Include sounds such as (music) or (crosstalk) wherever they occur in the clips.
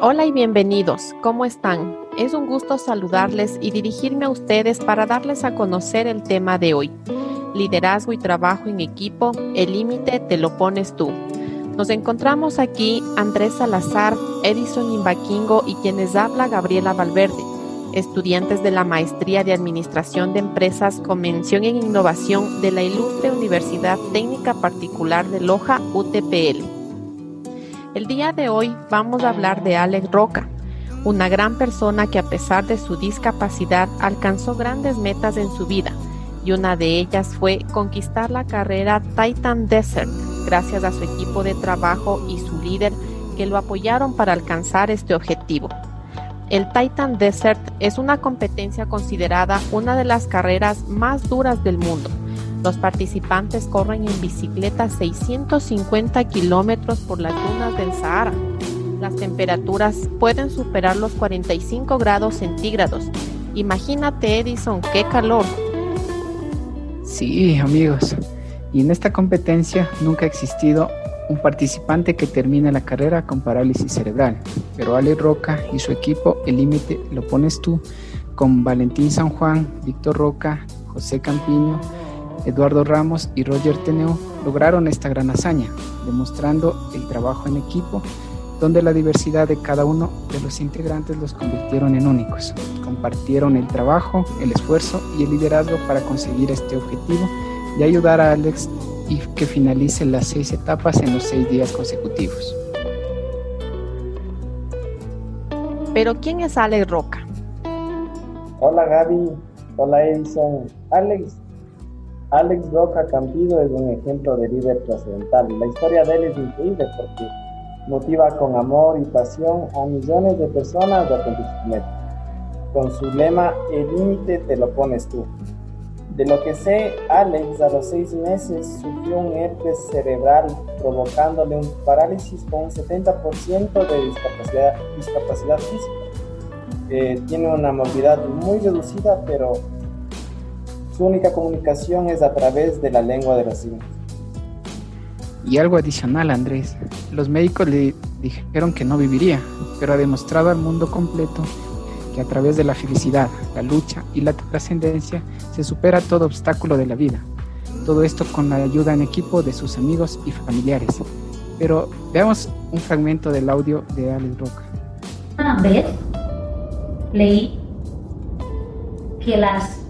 Hola y bienvenidos. ¿Cómo están? Es un gusto saludarles y dirigirme a ustedes para darles a conocer el tema de hoy. Liderazgo y trabajo en equipo, el límite te lo pones tú. Nos encontramos aquí Andrés Salazar, Edison Imbaquingo y quienes habla Gabriela Valverde, estudiantes de la Maestría de Administración de Empresas con mención en innovación de la Ilustre Universidad Técnica Particular de Loja, UTPL. El día de hoy vamos a hablar de Alex Roca, una gran persona que a pesar de su discapacidad alcanzó grandes metas en su vida y una de ellas fue conquistar la carrera Titan Desert gracias a su equipo de trabajo y su líder que lo apoyaron para alcanzar este objetivo. El Titan Desert es una competencia considerada una de las carreras más duras del mundo los participantes corren en bicicleta 650 kilómetros por las dunas del Sahara. Las temperaturas pueden superar los 45 grados centígrados. Imagínate, Edison, qué calor. Sí, amigos. Y en esta competencia nunca ha existido un participante que termine la carrera con parálisis cerebral. Pero Ale Roca y su equipo, el límite lo pones tú, con Valentín San Juan, Víctor Roca, José Campiño, Eduardo Ramos y Roger Teneo lograron esta gran hazaña, demostrando el trabajo en equipo, donde la diversidad de cada uno de los integrantes los convirtieron en únicos. Compartieron el trabajo, el esfuerzo y el liderazgo para conseguir este objetivo y ayudar a Alex y que finalice las seis etapas en los seis días consecutivos. Pero ¿quién es Alex Roca? Hola Gaby, hola Edison. Alex Alex Roca Campido es un ejemplo de líder trascendental. La historia de él es increíble porque motiva con amor y pasión a millones de personas a cumplir. Con su lema, el límite te lo pones tú. De lo que sé, Alex a los seis meses sufrió un herpes cerebral provocándole un parálisis con un 70% de discapacidad, discapacidad física. Eh, tiene una movilidad muy reducida, pero su única comunicación es a través de la lengua de los signos. Y algo adicional, Andrés. Los médicos le dijeron que no viviría, pero ha demostrado al mundo completo que a través de la felicidad, la lucha y la trascendencia se supera todo obstáculo de la vida. Todo esto con la ayuda en equipo de sus amigos y familiares. Pero veamos un fragmento del audio de Alex Roca. Una vez leí que las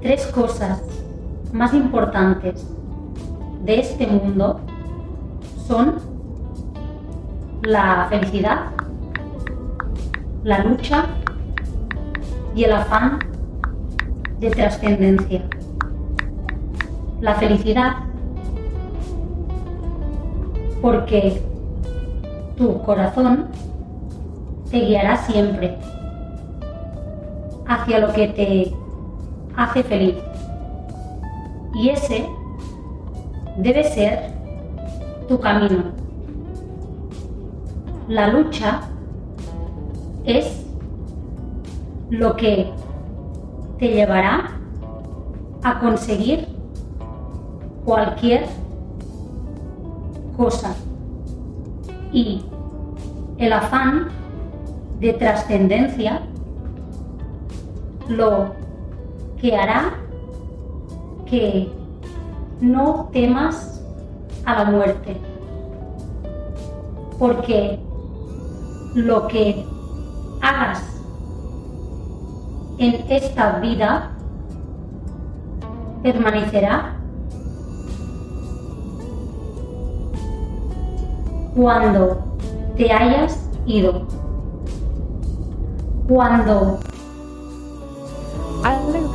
tres cosas más importantes de este mundo son la felicidad, la lucha y el afán de trascendencia. La felicidad porque tu corazón te guiará siempre hacia lo que te hace feliz. Y ese debe ser tu camino. La lucha es lo que te llevará a conseguir cualquier cosa. Y el afán de trascendencia lo que hará que no temas a la muerte. Porque lo que hagas en esta vida permanecerá cuando te hayas ido. Cuando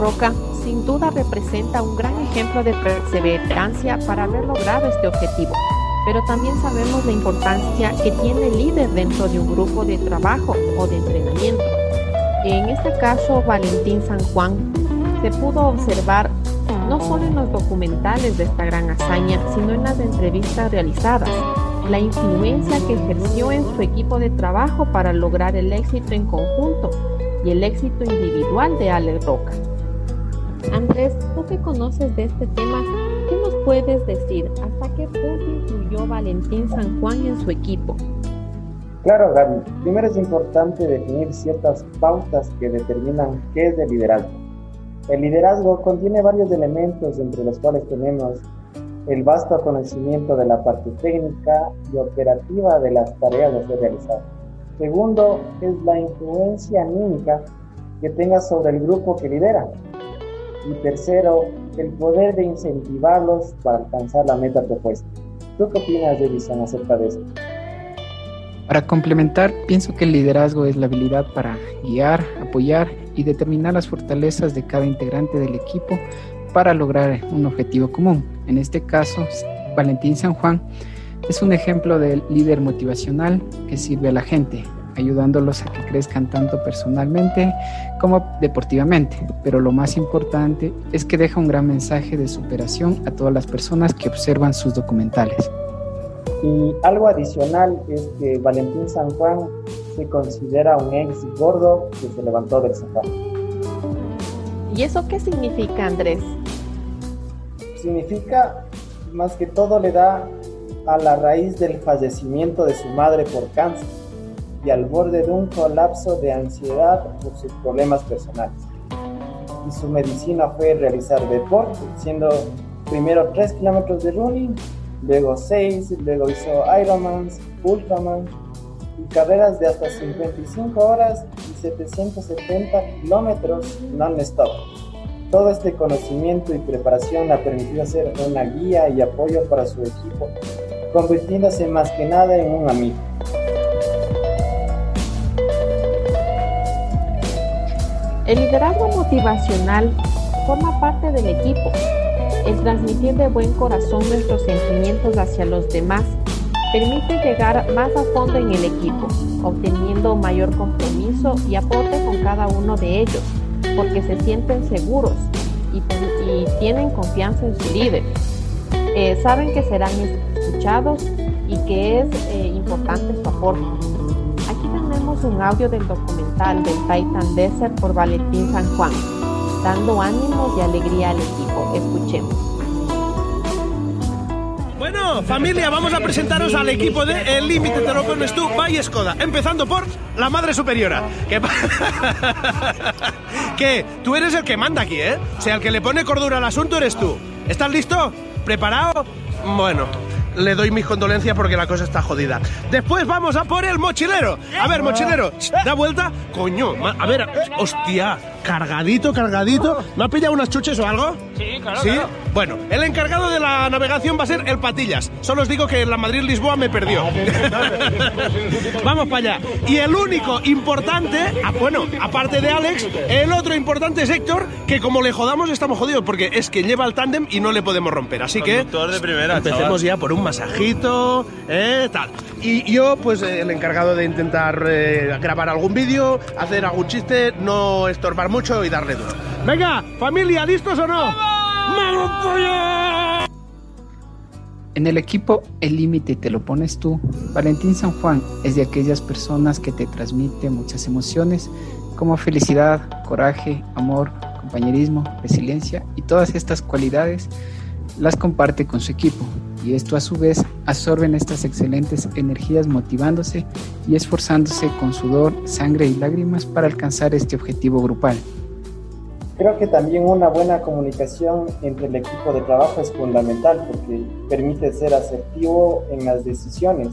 Roca sin duda representa un gran ejemplo de perseverancia para haber logrado este objetivo, pero también sabemos la importancia que tiene el líder dentro de un grupo de trabajo o de entrenamiento. En este caso, Valentín San Juan se pudo observar no solo en los documentales de esta gran hazaña, sino en las entrevistas realizadas, la influencia que ejerció en su equipo de trabajo para lograr el éxito en conjunto y el éxito individual de Alex Roca. Andrés, tú que conoces de este tema, ¿qué nos puedes decir? ¿Hasta qué punto influyó Valentín San Juan en su equipo? Claro, Gaby. Primero es importante definir ciertas pautas que determinan qué es el liderazgo. El liderazgo contiene varios elementos entre los cuales tenemos el vasto conocimiento de la parte técnica y operativa de las tareas a ser realizadas. Segundo, es la influencia anímica que tenga sobre el grupo que lidera. Y tercero, el poder de incentivarlos para alcanzar la meta propuesta. ¿Tú qué opinas, Edison, acerca de eso? Para complementar, pienso que el liderazgo es la habilidad para guiar, apoyar y determinar las fortalezas de cada integrante del equipo para lograr un objetivo común. En este caso, Valentín San Juan es un ejemplo del líder motivacional que sirve a la gente, ayudándolos a que crezcan tanto personalmente como deportivamente. Pero lo más importante es que deja un gran mensaje de superación a todas las personas que observan sus documentales. Y algo adicional es que Valentín San Juan se considera un ex gordo que se levantó del sofá. ¿Y eso qué significa, Andrés? Significa, más que todo, le da a la raíz del fallecimiento de su madre por cáncer y al borde de un colapso de ansiedad por sus problemas personales. Y su medicina fue realizar deporte, siendo primero 3 kilómetros de running, luego 6, luego hizo Ironman, Ultraman y carreras de hasta 55 horas y 770 kilómetros non-stop. Todo este conocimiento y preparación le ha permitido ser una guía y apoyo para su equipo, convirtiéndose más que nada en un amigo. El liderazgo motivacional forma parte del equipo. El transmitir de buen corazón nuestros sentimientos hacia los demás permite llegar más a fondo en el equipo, obteniendo mayor compromiso y aporte con cada uno de ellos, porque se sienten seguros y, tienen confianza en su líder. Eh, saben que serán escuchados y que es eh, importante su aporte. Un audio del documental del Titan Desert por Valentín San Juan, dando ánimos y alegría al equipo. Escuchemos. Bueno, familia, vamos a presentaros al equipo de El Límite te lo tú, by Skoda. Empezando por la madre superiora. Que, (laughs) que tú eres el que manda aquí, ¿eh? O sea, el que le pone cordura al asunto eres tú. ¿Estás listo? ¿Preparado? Bueno, le doy mis condolencias porque la cosa está jodida. Después vamos a por el mochilero. A ver, mochilero, da vuelta. Coño, a ver, hostia, cargadito, cargadito. ¿Me ha pillado unas chuches o algo? Sí, claro. ¿Sí? Bueno, el encargado de la navegación va a ser el Patillas. Solo os digo que la Madrid-Lisboa me perdió. (laughs) Vamos para allá. Y el único importante, ah, bueno, aparte de Alex, el otro importante es Héctor, que como le jodamos estamos jodidos porque es que lleva el tándem y no le podemos romper. Así que de primera, empecemos ya por un masajito, eh, tal. Y yo, pues el encargado de intentar eh, grabar algún vídeo, hacer algún chiste, no estorbar mucho y darle duro. Venga, familia, ¿listos o no? En el equipo El límite te lo pones tú. Valentín San Juan es de aquellas personas que te transmite muchas emociones como felicidad, coraje, amor, compañerismo, resiliencia y todas estas cualidades las comparte con su equipo y esto a su vez absorben estas excelentes energías motivándose y esforzándose con sudor, sangre y lágrimas para alcanzar este objetivo grupal. Creo que también una buena comunicación entre el equipo de trabajo es fundamental porque permite ser asertivo en las decisiones,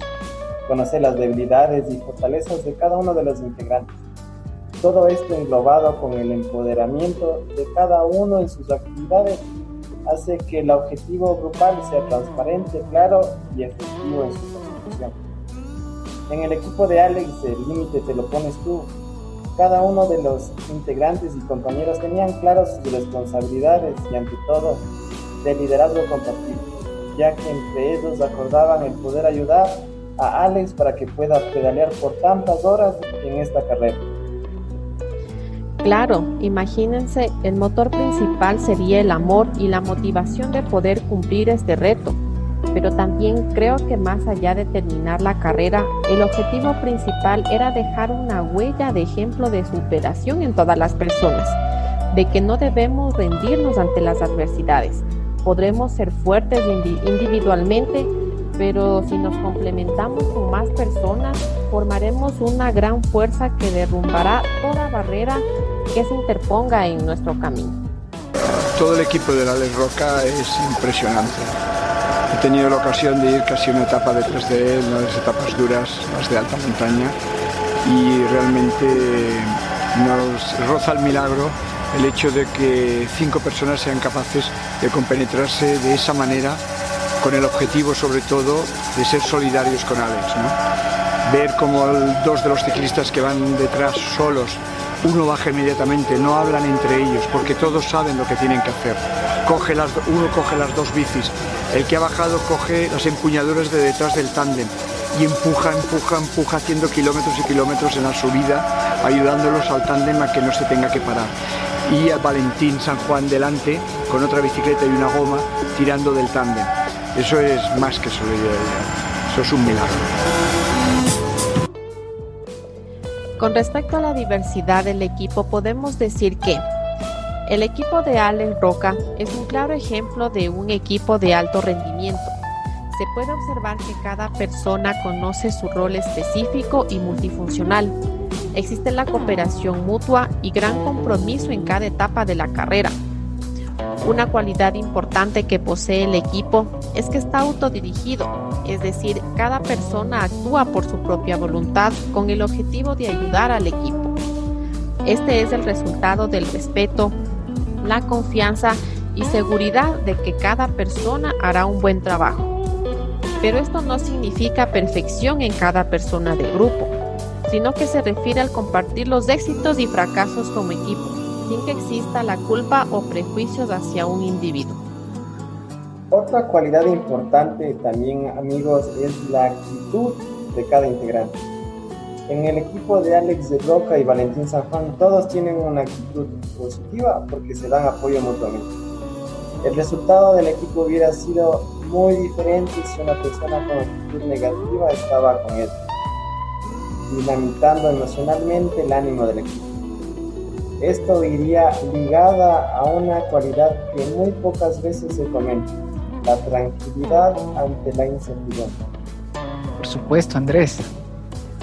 conocer las debilidades y fortalezas de cada uno de los integrantes. Todo esto englobado con el empoderamiento de cada uno en sus actividades hace que el objetivo grupal sea transparente, claro y efectivo en su consecución. En el equipo de Alex, el límite te lo pones tú. Cada uno de los integrantes y compañeros tenían claras sus responsabilidades y ante todo de liderazgo compartido, ya que entre ellos acordaban el poder ayudar a Alex para que pueda pedalear por tantas horas en esta carrera. Claro, imagínense, el motor principal sería el amor y la motivación de poder cumplir este reto. Pero también creo que más allá de terminar la carrera, el objetivo principal era dejar una huella de ejemplo de superación en todas las personas, de que no debemos rendirnos ante las adversidades. Podremos ser fuertes individualmente, pero si nos complementamos con más personas, formaremos una gran fuerza que derrumbará toda barrera que se interponga en nuestro camino. Todo el equipo de la Alex Roca es impresionante. He tenido la ocasión de ir casi una etapa detrás de él, una de las etapas duras, las de alta montaña, y realmente nos roza el milagro el hecho de que cinco personas sean capaces de compenetrarse de esa manera con el objetivo sobre todo de ser solidarios con Alex. Ver como dos de los ciclistas que van detrás solos, uno baja inmediatamente, no hablan entre ellos porque todos saben lo que tienen que hacer. Coge las, uno coge las dos bicis, el que ha bajado coge las empuñaduras de detrás del tándem y empuja, empuja, empuja haciendo kilómetros y kilómetros en la subida, ayudándolos al tándem a que no se tenga que parar. Y a Valentín San Juan delante con otra bicicleta y una goma tirando del tándem. Eso es más que solidaridad, eso es un milagro. Con respecto a la diversidad del equipo, podemos decir que el equipo de Alex Roca es un claro ejemplo de un equipo de alto rendimiento. Se puede observar que cada persona conoce su rol específico y multifuncional. Existe la cooperación mutua y gran compromiso en cada etapa de la carrera. Una cualidad importante que posee el equipo es que está autodirigido, es decir, cada persona actúa por su propia voluntad con el objetivo de ayudar al equipo. Este es el resultado del respeto, la confianza y seguridad de que cada persona hará un buen trabajo. Pero esto no significa perfección en cada persona del grupo, sino que se refiere al compartir los éxitos y fracasos como equipo sin que exista la culpa o prejuicios hacia un individuo. Otra cualidad importante también, amigos, es la actitud de cada integrante. En el equipo de Alex de Roca y Valentín San Juan, todos tienen una actitud positiva porque se dan apoyo mutuamente. El resultado del equipo hubiera sido muy diferente si una persona con actitud negativa estaba con él, dinamitando emocionalmente el ánimo del equipo. Esto iría ligada a una cualidad que muy pocas veces se comenta, la tranquilidad ante la incertidumbre. Por supuesto, Andrés.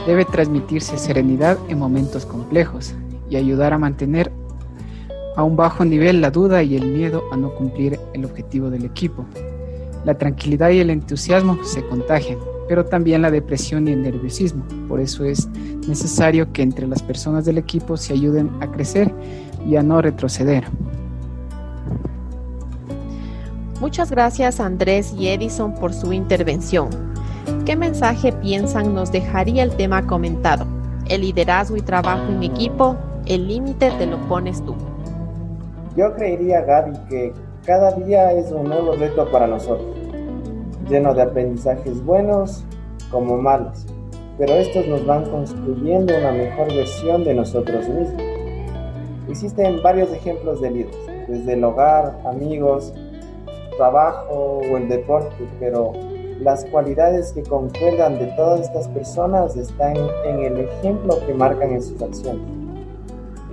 Debe transmitirse serenidad en momentos complejos y ayudar a mantener a un bajo nivel la duda y el miedo a no cumplir el objetivo del equipo. La tranquilidad y el entusiasmo se contagian, pero también la depresión y el nerviosismo. Por eso es necesario que entre las personas del equipo se ayuden a crecer y a no retroceder. Muchas gracias Andrés y Edison por su intervención. ¿Qué mensaje piensan nos dejaría el tema comentado? El liderazgo y trabajo en equipo, el límite te lo pones tú. Yo creería, Gaby, que cada día es un nuevo reto para nosotros lleno de aprendizajes buenos como malos, pero estos nos van construyendo una mejor versión de nosotros mismos. Existen varios ejemplos de líderes, desde el hogar, amigos, trabajo o el deporte, pero las cualidades que concuerdan de todas estas personas están en el ejemplo que marcan en sus acciones.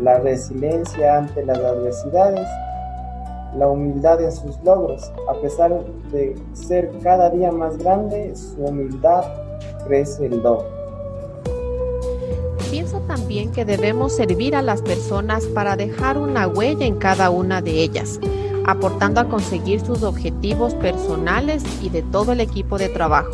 La resiliencia ante las adversidades, la humildad en sus logros. A pesar de ser cada día más grande, su humildad crece el doble. Pienso también que debemos servir a las personas para dejar una huella en cada una de ellas, aportando a conseguir sus objetivos personales y de todo el equipo de trabajo.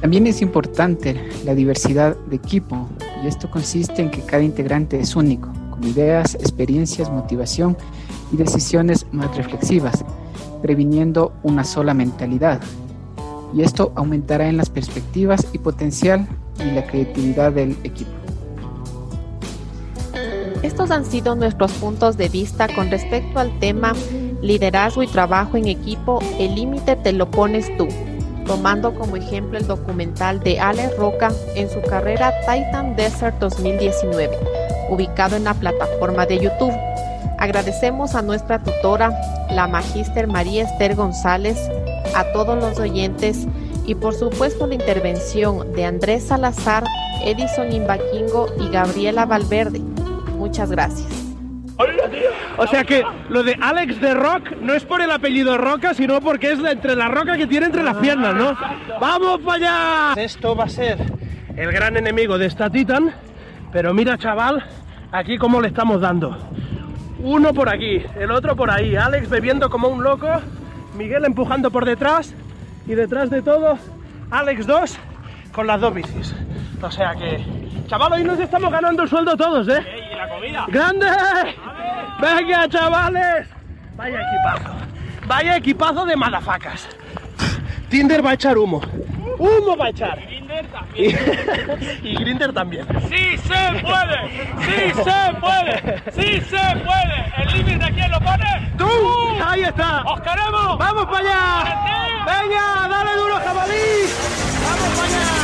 También es importante la diversidad de equipo y esto consiste en que cada integrante es único, con ideas, experiencias, motivación decisiones más reflexivas, previniendo una sola mentalidad. Y esto aumentará en las perspectivas y potencial y la creatividad del equipo. Estos han sido nuestros puntos de vista con respecto al tema liderazgo y trabajo en equipo, el límite te lo pones tú, tomando como ejemplo el documental de Alex Roca en su carrera Titan Desert 2019, ubicado en la plataforma de YouTube. Agradecemos a nuestra tutora, la magíster María Esther González, a todos los oyentes y por supuesto la intervención de Andrés Salazar, Edison Imbaquingo y Gabriela Valverde. Muchas gracias. O sea que lo de Alex de Rock no es por el apellido Roca, sino porque es entre la roca que tiene entre las piernas, ¿no? ¡Vamos para allá! Esto va a ser el gran enemigo de esta Titan. Pero mira, chaval, aquí cómo le estamos dando. Uno por aquí, el otro por ahí. Alex bebiendo como un loco. Miguel empujando por detrás. Y detrás de todo, Alex 2 con las dos bicis. O sea que, chaval, hoy nos estamos ganando el sueldo todos, ¿eh? ¿Y la comida? ¡Grande! ¡Venga, chavales! Vaya equipazo. Vaya equipazo de malafacas. Tinder va a echar humo. Humo va a echar. Y, también. y (laughs) (laughs) Grinder también. ¡Sí se puede! ¡Sí se puede! ¡Sí se puede! ¿El límite quién lo pone? ¡Tú! ¡Ahí está! ¡Os queremos! ¡Vamos para allá! ¡Venga, dale duro, jabalí! ¡Vamos para allá!